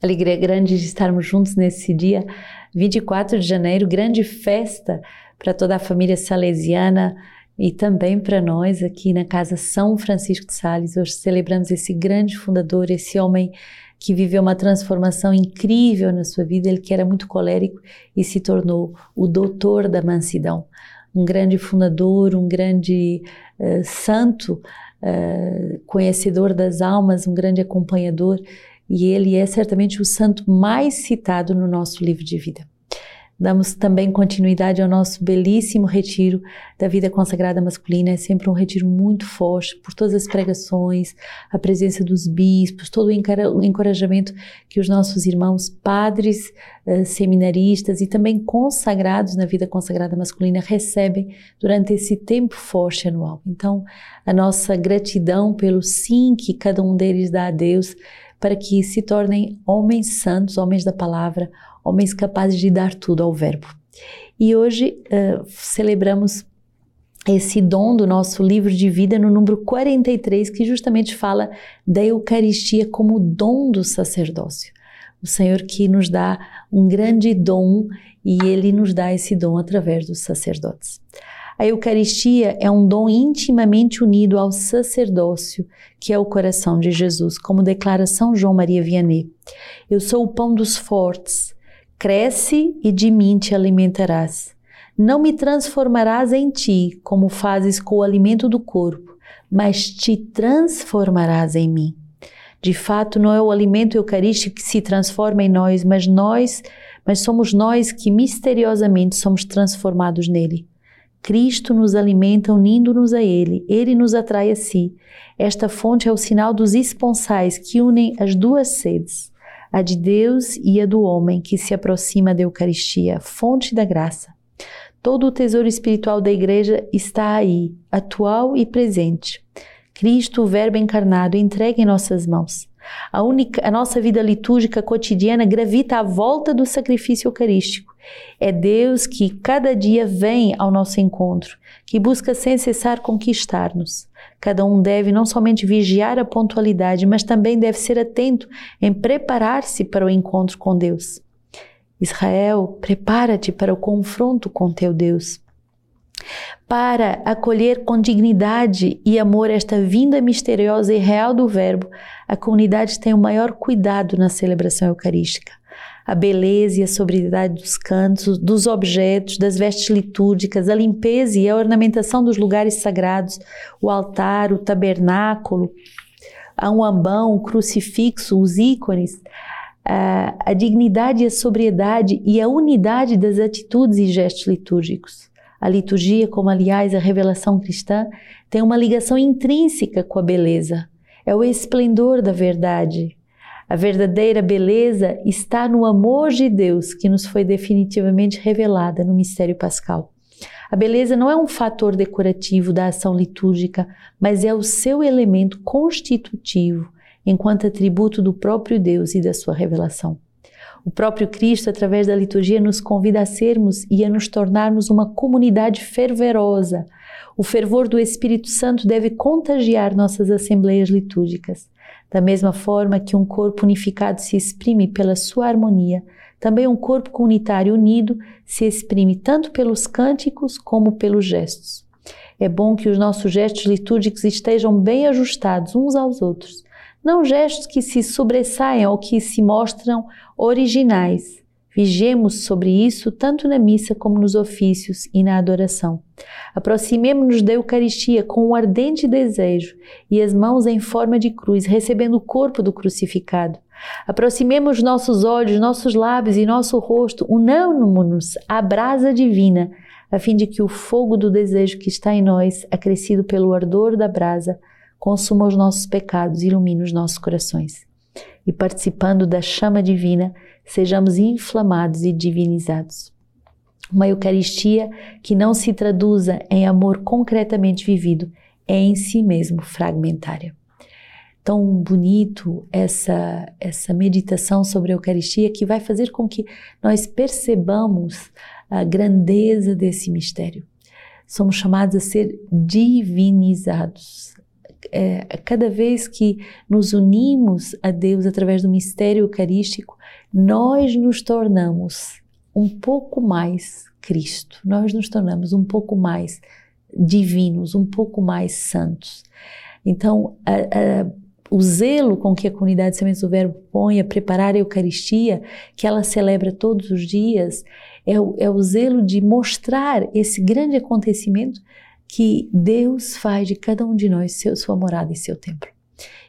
Alegria grande de estarmos juntos nesse dia 24 de janeiro, grande festa para toda a família salesiana e também para nós aqui na Casa São Francisco de Sales. Hoje celebramos esse grande fundador, esse homem que viveu uma transformação incrível na sua vida, ele que era muito colérico e se tornou o doutor da mansidão. Um grande fundador, um grande uh, santo, uh, conhecedor das almas, um grande acompanhador e ele é certamente o santo mais citado no nosso livro de vida. Damos também continuidade ao nosso belíssimo retiro da vida consagrada masculina. É sempre um retiro muito forte, por todas as pregações, a presença dos bispos, todo o encorajamento que os nossos irmãos padres, eh, seminaristas e também consagrados na vida consagrada masculina recebem durante esse tempo forte anual. Então, a nossa gratidão pelo sim que cada um deles dá a Deus para que se tornem homens santos, homens da palavra, homens capazes de dar tudo ao Verbo. E hoje uh, celebramos esse dom do nosso livro de vida no número 43, que justamente fala da Eucaristia como dom do sacerdócio. O Senhor que nos dá um grande dom e ele nos dá esse dom através dos sacerdotes. A Eucaristia é um dom intimamente unido ao sacerdócio, que é o coração de Jesus, como declara São João Maria Vianney. Eu sou o pão dos fortes. Cresce e de mim te alimentarás. Não me transformarás em ti, como fazes com o alimento do corpo, mas te transformarás em mim. De fato, não é o alimento eucarístico que se transforma em nós, mas nós, mas somos nós que misteriosamente somos transformados nele. Cristo nos alimenta unindo-nos a Ele, Ele nos atrai a si. Esta fonte é o sinal dos esponsais que unem as duas sedes, a de Deus e a do homem que se aproxima da Eucaristia, fonte da graça. Todo o tesouro espiritual da Igreja está aí, atual e presente. Cristo, o Verbo encarnado, entregue em nossas mãos. A, única, a nossa vida litúrgica cotidiana gravita à volta do sacrifício eucarístico. É Deus que cada dia vem ao nosso encontro, que busca sem cessar conquistar-nos. Cada um deve não somente vigiar a pontualidade, mas também deve ser atento em preparar-se para o encontro com Deus. Israel, prepara-te para o confronto com teu Deus. Para acolher com dignidade e amor esta vinda misteriosa e real do Verbo, a comunidade tem o maior cuidado na celebração eucarística. A beleza e a sobriedade dos cantos, dos objetos, das vestes litúrgicas, a limpeza e a ornamentação dos lugares sagrados, o altar, o tabernáculo, um ambão, o crucifixo, os ícones, a, a dignidade e a sobriedade e a unidade das atitudes e gestos litúrgicos. A liturgia, como aliás a revelação cristã, tem uma ligação intrínseca com a beleza. É o esplendor da verdade. A verdadeira beleza está no amor de Deus que nos foi definitivamente revelada no mistério pascal. A beleza não é um fator decorativo da ação litúrgica, mas é o seu elemento constitutivo, enquanto atributo do próprio Deus e da sua revelação. O próprio Cristo, através da liturgia, nos convida a sermos e a nos tornarmos uma comunidade fervorosa. O fervor do Espírito Santo deve contagiar nossas assembleias litúrgicas. Da mesma forma que um corpo unificado se exprime pela sua harmonia, também um corpo comunitário unido se exprime tanto pelos cânticos como pelos gestos. É bom que os nossos gestos litúrgicos estejam bem ajustados uns aos outros, não gestos que se sobressaiam ou que se mostram originais. Vigemos sobre isso tanto na missa como nos ofícios e na adoração. Aproximemo-nos da Eucaristia com um ardente desejo e as mãos em forma de cruz, recebendo o corpo do crucificado. Aproximemos nossos olhos, nossos lábios e nosso rosto, unamos-nos à brasa divina, a fim de que o fogo do desejo que está em nós, acrescido pelo ardor da brasa, consuma os nossos pecados e ilumine os nossos corações. E participando da chama divina, sejamos inflamados e divinizados. Uma Eucaristia que não se traduza em amor concretamente vivido é em si mesmo fragmentária. Tão bonito essa, essa meditação sobre a Eucaristia que vai fazer com que nós percebamos a grandeza desse mistério. Somos chamados a ser divinizados, é, cada vez que nos unimos a Deus através do mistério eucarístico, nós nos tornamos um pouco mais Cristo, nós nos tornamos um pouco mais divinos, um pouco mais santos. Então, a, a, o zelo com que a comunidade Sementes do Verbo põe a preparar a Eucaristia, que ela celebra todos os dias, é o, é o zelo de mostrar esse grande acontecimento que Deus faz de cada um de nós seu, sua morada e seu templo.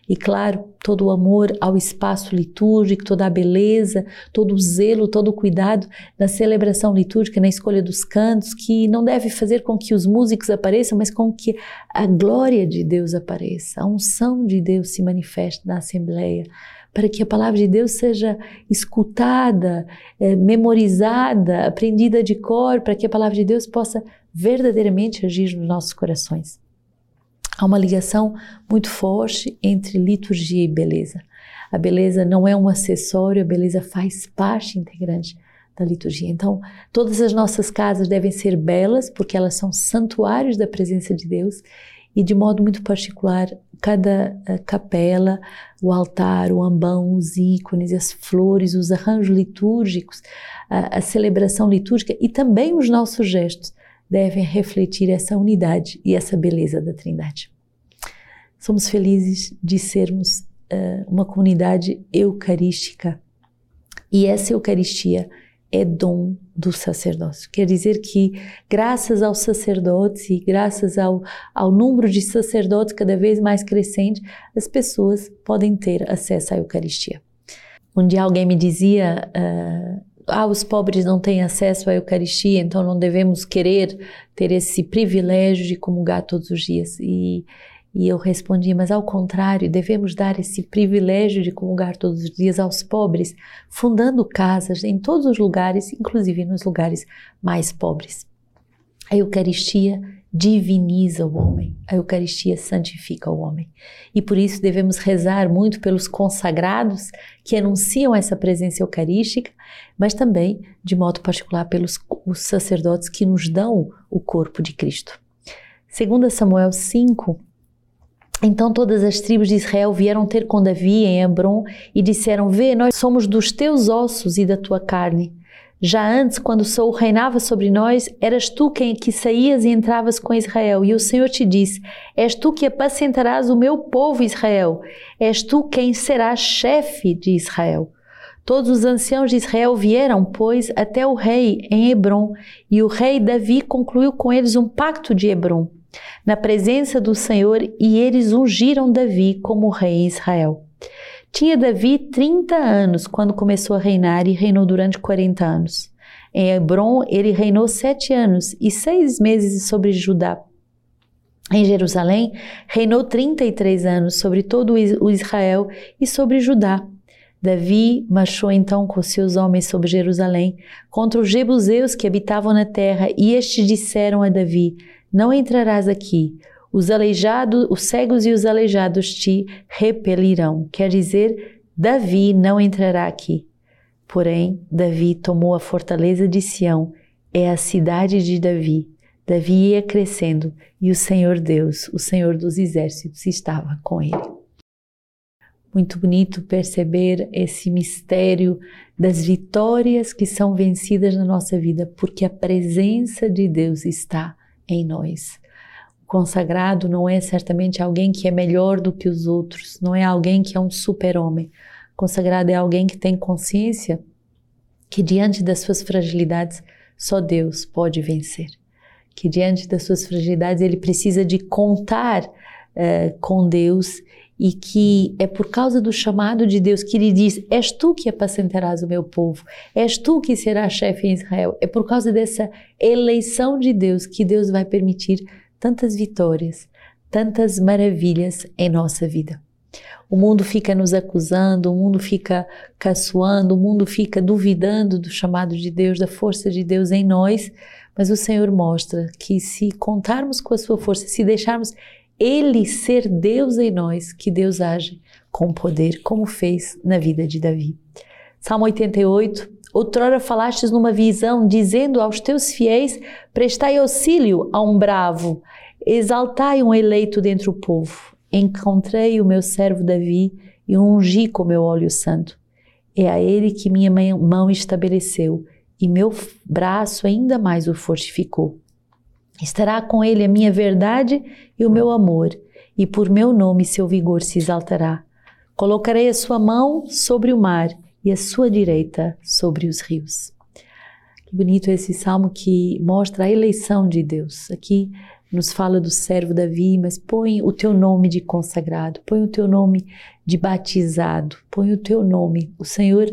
E claro, todo o amor ao espaço litúrgico, toda a beleza, todo o zelo, todo o cuidado na celebração litúrgica, na escolha dos cantos, que não deve fazer com que os músicos apareçam, mas com que a glória de Deus apareça, a unção de Deus se manifeste na Assembleia, para que a palavra de Deus seja escutada, é, memorizada, aprendida de cor, para que a palavra de Deus possa verdadeiramente agir nos nossos corações. Há uma ligação muito forte entre liturgia e beleza. A beleza não é um acessório, a beleza faz parte integrante da liturgia. Então, todas as nossas casas devem ser belas, porque elas são santuários da presença de Deus, e de modo muito particular, cada uh, capela, o altar, o ambão, os ícones, as flores, os arranjos litúrgicos, a, a celebração litúrgica e também os nossos gestos devem refletir essa unidade e essa beleza da Trindade. Somos felizes de sermos uh, uma comunidade eucarística e essa Eucaristia é dom do sacerdócio. Quer dizer que, graças aos sacerdotes e graças ao, ao número de sacerdotes cada vez mais crescente, as pessoas podem ter acesso à Eucaristia. Um dia alguém me dizia: uh, ah, os pobres não têm acesso à Eucaristia, então não devemos querer ter esse privilégio de comungar todos os dias. E, e eu respondi, mas ao contrário, devemos dar esse privilégio de comungar todos os dias aos pobres, fundando casas em todos os lugares, inclusive nos lugares mais pobres. A Eucaristia diviniza o homem, a Eucaristia santifica o homem. E por isso devemos rezar muito pelos consagrados que anunciam essa presença eucarística, mas também, de modo particular, pelos os sacerdotes que nos dão o corpo de Cristo. Segundo Samuel 5, então todas as tribos de Israel vieram ter com Davi em Hebron e disseram: Vê, nós somos dos teus ossos e da tua carne. Já antes, quando Saul reinava sobre nós, eras tu quem que saías e entravas com Israel, e o Senhor te disse: És tu que apacentarás o meu povo Israel, és tu quem serás chefe de Israel. Todos os anciãos de Israel vieram, pois, até o rei em Hebron, e o rei Davi concluiu com eles um pacto de Hebron, na presença do Senhor, e eles ungiram Davi como rei em Israel. Tinha Davi 30 anos quando começou a reinar e reinou durante 40 anos. Em Hebron, ele reinou sete anos e seis meses sobre Judá. Em Jerusalém, reinou 33 anos sobre todo o Israel e sobre Judá. Davi marchou então com seus homens sobre Jerusalém contra os jebuseus que habitavam na terra, e estes disseram a Davi: Não entrarás aqui, os aleijados, os cegos e os aleijados te repelirão. Quer dizer, Davi não entrará aqui. Porém, Davi tomou a fortaleza de Sião, é a cidade de Davi. Davi ia crescendo e o Senhor Deus, o Senhor dos exércitos, estava com ele. Muito bonito perceber esse mistério das vitórias que são vencidas na nossa vida, porque a presença de Deus está em nós consagrado não é certamente alguém que é melhor do que os outros, não é alguém que é um super-homem. Consagrado é alguém que tem consciência que diante das suas fragilidades só Deus pode vencer. Que diante das suas fragilidades ele precisa de contar uh, com Deus e que é por causa do chamado de Deus que ele diz: És tu que apacentarás o meu povo, és tu que serás chefe em Israel. É por causa dessa eleição de Deus que Deus vai permitir tantas vitórias, tantas maravilhas em nossa vida. O mundo fica nos acusando, o mundo fica caçoando, o mundo fica duvidando do chamado de Deus, da força de Deus em nós, mas o Senhor mostra que se contarmos com a sua força, se deixarmos Ele ser Deus em nós, que Deus age com poder, como fez na vida de Davi. Salmo 88, Outrora falastes numa visão, dizendo aos teus fiéis: Prestai auxílio a um bravo, exaltai um eleito dentre o povo. encontrei o meu servo Davi e o ungi com meu óleo santo. É a ele que minha mão estabeleceu e meu braço ainda mais o fortificou. Estará com ele a minha verdade e o meu amor, e por meu nome seu vigor se exaltará. Colocarei a sua mão sobre o mar e a sua direita sobre os rios. Que bonito esse salmo que mostra a eleição de Deus. Aqui nos fala do servo Davi, mas põe o teu nome de consagrado, põe o teu nome de batizado, põe o teu nome. O Senhor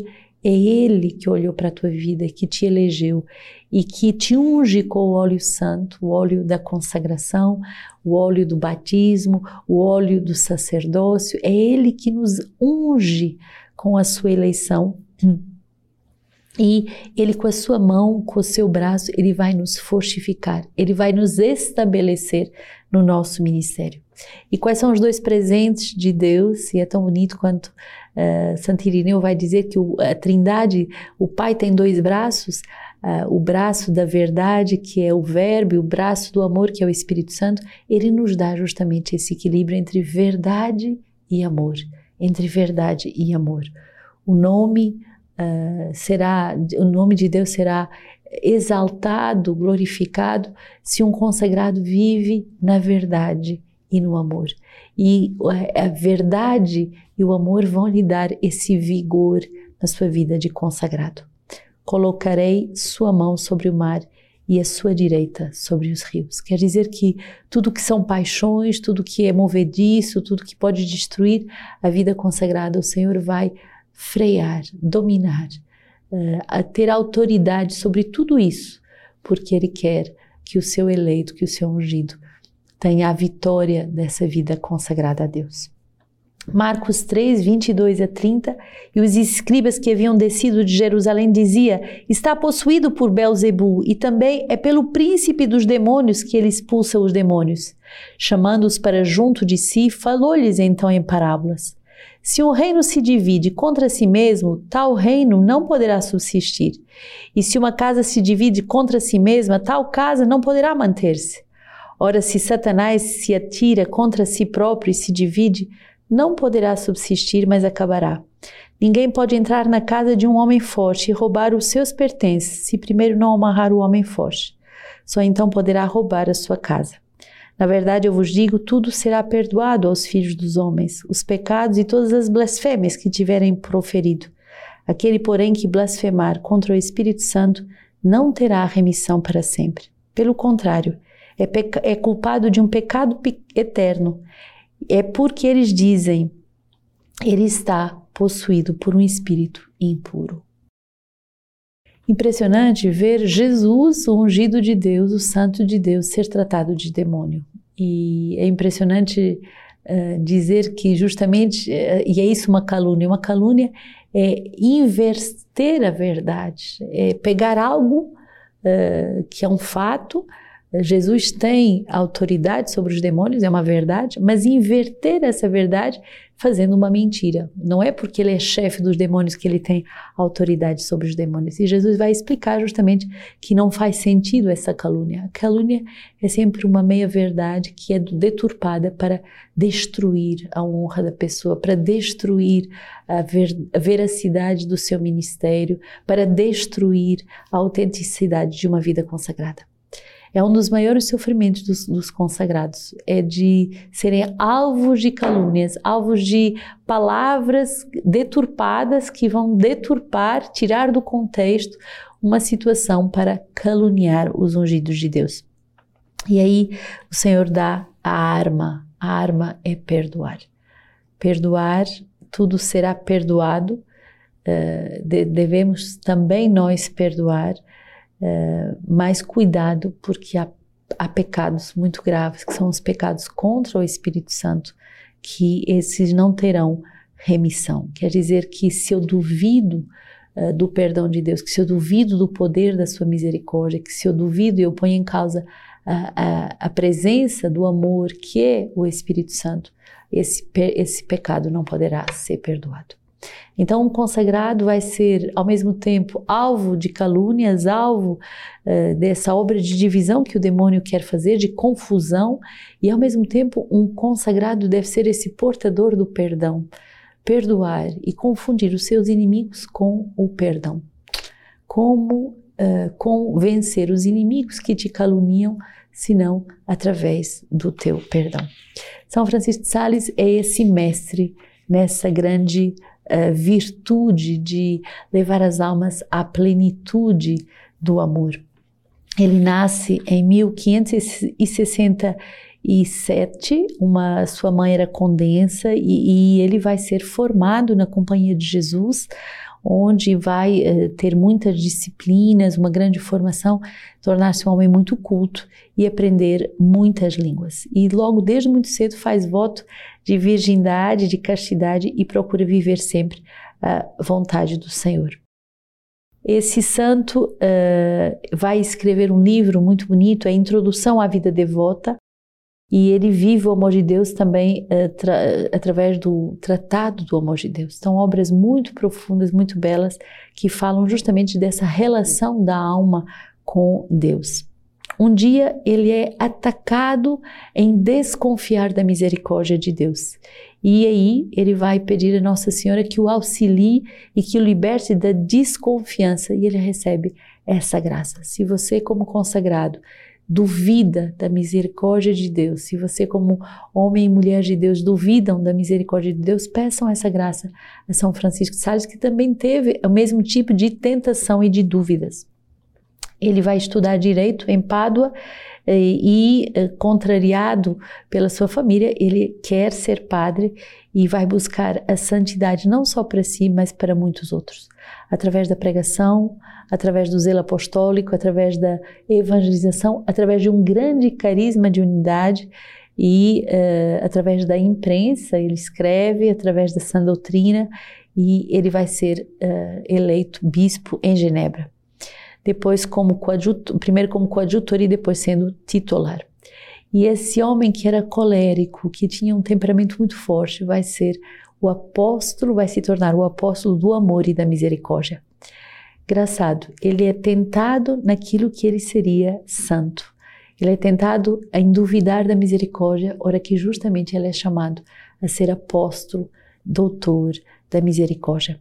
é Ele que olhou para a tua vida, que te elegeu e que te unge com o óleo santo, o óleo da consagração, o óleo do batismo, o óleo do sacerdócio. É Ele que nos unge com a sua eleição. E ele com a sua mão, com o seu braço, ele vai nos fortificar, ele vai nos estabelecer no nosso ministério. E quais são os dois presentes de Deus? E é tão bonito quanto uh, Santo Irineu vai dizer que o, a Trindade, o Pai tem dois braços, uh, o braço da verdade, que é o Verbo, e o braço do amor, que é o Espírito Santo. Ele nos dá justamente esse equilíbrio entre verdade e amor, entre verdade e amor. O nome uh, será, o nome de Deus será exaltado, glorificado, se um consagrado vive na verdade e no amor. E a verdade e o amor vão lhe dar esse vigor na sua vida de consagrado. Colocarei sua mão sobre o mar e a sua direita sobre os rios. Quer dizer que tudo que são paixões, tudo que é movediço, tudo que pode destruir a vida consagrada, o Senhor vai frear, dominar, uh, ter autoridade sobre tudo isso, porque Ele quer que o seu eleito, que o seu ungido tenha a vitória dessa vida consagrada a Deus. Marcos 3, 22 a 30, e os escribas que haviam descido de Jerusalém dizia: Está possuído por Belzebu, e também é pelo príncipe dos demônios que ele expulsa os demônios. Chamando-os para junto de si, falou-lhes então em parábolas. Se um reino se divide contra si mesmo, tal reino não poderá subsistir. E se uma casa se divide contra si mesma, tal casa não poderá manter-se. Ora, se Satanás se atira contra si próprio e se divide, não poderá subsistir, mas acabará. Ninguém pode entrar na casa de um homem forte e roubar os seus pertences, se primeiro não amarrar o homem forte. Só então poderá roubar a sua casa. Na verdade, eu vos digo: tudo será perdoado aos filhos dos homens, os pecados e todas as blasfêmias que tiverem proferido. Aquele, porém, que blasfemar contra o Espírito Santo não terá remissão para sempre. Pelo contrário, é, é culpado de um pecado eterno. É porque eles dizem: ele está possuído por um espírito impuro. Impressionante ver Jesus, o ungido de Deus, o santo de Deus, ser tratado de demônio. E é impressionante uh, dizer que justamente, uh, e é isso uma calúnia, uma calúnia é inverter a verdade, é pegar algo uh, que é um fato, Jesus tem autoridade sobre os demônios, é uma verdade, mas inverter essa verdade fazendo uma mentira. Não é porque ele é chefe dos demônios que ele tem autoridade sobre os demônios. E Jesus vai explicar justamente que não faz sentido essa calúnia. A calúnia é sempre uma meia-verdade que é deturpada para destruir a honra da pessoa, para destruir a, ver, a veracidade do seu ministério, para destruir a autenticidade de uma vida consagrada é um dos maiores sofrimentos dos, dos, consagrados, é de serem alvos de calúnias, alvos de palavras deturpadas que vão deturpar, tirar do contexto uma situação para caluniar os ungidos de Deus. E aí o Senhor dá a arma, a arma é perdoar. Perdoar, tudo será perdoado, uh, de, devemos também nós perdoar é, mais cuidado, porque há, há pecados muito graves, que são os pecados contra o Espírito Santo, que esses não terão remissão. Quer dizer que se eu duvido uh, do perdão de Deus, que se eu duvido do poder da sua misericórdia, que se eu duvido e eu ponho em causa a, a, a, presença do amor que é o Espírito Santo, esse, esse pecado não poderá ser perdoado. Então, um consagrado vai ser, ao mesmo tempo, alvo de calúnias, alvo uh, dessa obra de divisão que o demônio quer fazer, de confusão, e ao mesmo tempo, um consagrado deve ser esse portador do perdão, perdoar e confundir os seus inimigos com o perdão. Como uh, vencer os inimigos que te caluniam, senão através do teu perdão. São Francisco de Sales é esse mestre nessa grande uh, virtude de levar as almas à plenitude do amor. Ele nasce em 1567, uma, sua mãe era condensa e, e ele vai ser formado na Companhia de Jesus, onde vai uh, ter muitas disciplinas, uma grande formação, tornar-se um homem muito culto e aprender muitas línguas. E logo desde muito cedo faz voto de virgindade, de castidade e procura viver sempre a vontade do Senhor. Esse santo uh, vai escrever um livro muito bonito, é Introdução à Vida Devota, e ele vive o amor de Deus também uh, através do Tratado do Amor de Deus. São obras muito profundas, muito belas, que falam justamente dessa relação da alma com Deus. Um dia ele é atacado em desconfiar da misericórdia de Deus. E aí ele vai pedir a Nossa Senhora que o auxilie e que o liberte da desconfiança. E ele recebe essa graça. Se você, como consagrado, duvida da misericórdia de Deus, se você, como homem e mulher de Deus, duvidam da misericórdia de Deus, peçam essa graça a São Francisco de Sales, que também teve o mesmo tipo de tentação e de dúvidas. Ele vai estudar direito em Pádua eh, e, eh, contrariado pela sua família, ele quer ser padre e vai buscar a santidade não só para si, mas para muitos outros, através da pregação, através do zelo apostólico, através da evangelização, através de um grande carisma de unidade e uh, através da imprensa, ele escreve através da sã doutrina e ele vai ser uh, eleito bispo em Genebra. Depois como coadjutor, primeiro como coadjutor e depois sendo titular. E esse homem que era colérico, que tinha um temperamento muito forte, vai ser o apóstolo, vai se tornar o apóstolo do amor e da misericórdia. Engraçado, ele é tentado naquilo que ele seria santo. Ele é tentado em duvidar da misericórdia, ora que justamente ele é chamado a ser apóstolo, doutor da misericórdia.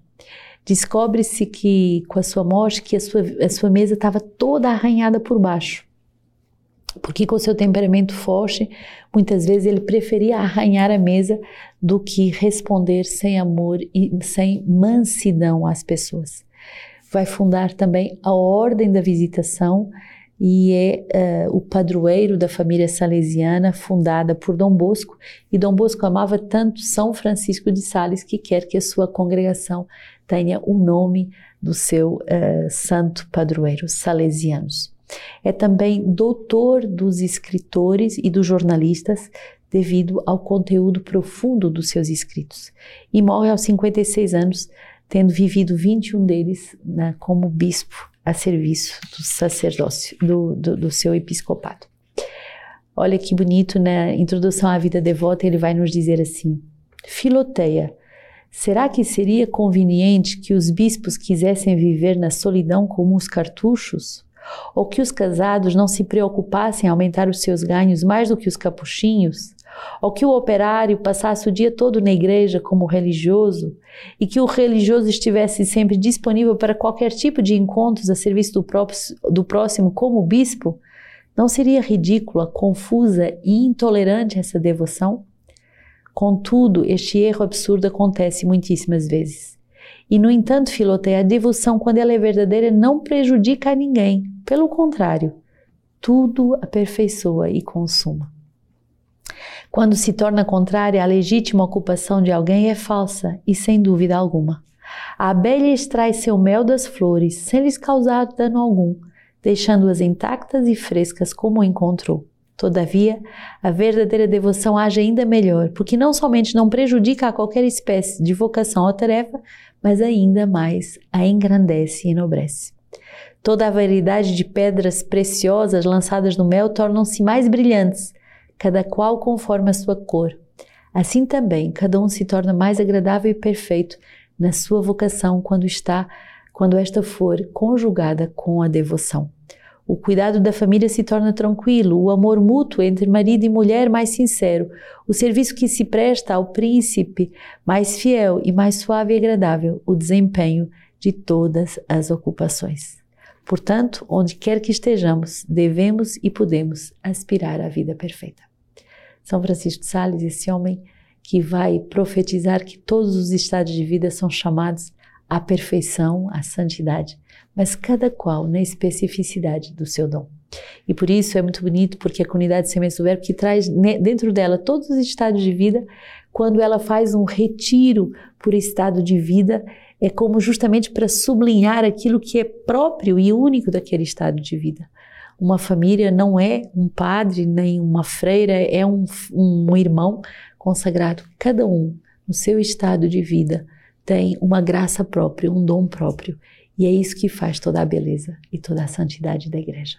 Descobre-se que com a sua morte que a sua, a sua mesa estava toda arranhada por baixo. Porque com seu temperamento forte, muitas vezes ele preferia arranhar a mesa do que responder sem amor e sem mansidão às pessoas vai fundar também a Ordem da Visitação e é uh, o padroeiro da família salesiana fundada por Dom Bosco. E Dom Bosco amava tanto São Francisco de Sales que quer que a sua congregação tenha o nome do seu uh, santo padroeiro, salesianos. É também doutor dos escritores e dos jornalistas devido ao conteúdo profundo dos seus escritos. E morre aos 56 anos tendo vivido 21 deles né, como bispo a serviço do sacerdócio, do, do, do seu episcopado. Olha que bonito, na introdução à vida devota, ele vai nos dizer assim: Filoteia, será que seria conveniente que os bispos quisessem viver na solidão como os cartuchos? Ou que os casados não se preocupassem em aumentar os seus ganhos mais do que os capuchinhos? ou que o operário passasse o dia todo na igreja como religioso e que o religioso estivesse sempre disponível para qualquer tipo de encontros a serviço do, próprio, do próximo como bispo, não seria ridícula, confusa e intolerante essa devoção? Contudo, este erro absurdo acontece muitíssimas vezes. E, no entanto, Filoteia, a devoção, quando ela é verdadeira, não prejudica a ninguém. Pelo contrário, tudo aperfeiçoa e consuma. Quando se torna contrária à legítima ocupação de alguém, é falsa e sem dúvida alguma. A abelha extrai seu mel das flores sem lhes causar dano algum, deixando-as intactas e frescas como encontrou. Todavia, a verdadeira devoção age ainda melhor, porque não somente não prejudica a qualquer espécie de vocação ou tarefa, mas ainda mais a engrandece e enobrece. Toda a variedade de pedras preciosas lançadas no mel tornam-se mais brilhantes, cada qual conforme a sua cor. Assim também, cada um se torna mais agradável e perfeito na sua vocação quando está quando esta for conjugada com a devoção. O cuidado da família se torna tranquilo, o amor mútuo entre marido e mulher mais sincero, o serviço que se presta ao príncipe mais fiel e mais suave e agradável, o desempenho de todas as ocupações. Portanto, onde quer que estejamos, devemos e podemos aspirar à vida perfeita. São Francisco de Sales, esse homem que vai profetizar que todos os estados de vida são chamados à perfeição, à santidade, mas cada qual na especificidade do seu dom. E por isso é muito bonito, porque a comunidade Sementes do Verbo que traz dentro dela todos os estados de vida, quando ela faz um retiro por estado de vida, é como justamente para sublinhar aquilo que é próprio e único daquele estado de vida. Uma família não é um padre nem uma freira, é um, um irmão consagrado. Cada um, no seu estado de vida, tem uma graça própria, um dom próprio. E é isso que faz toda a beleza e toda a santidade da igreja.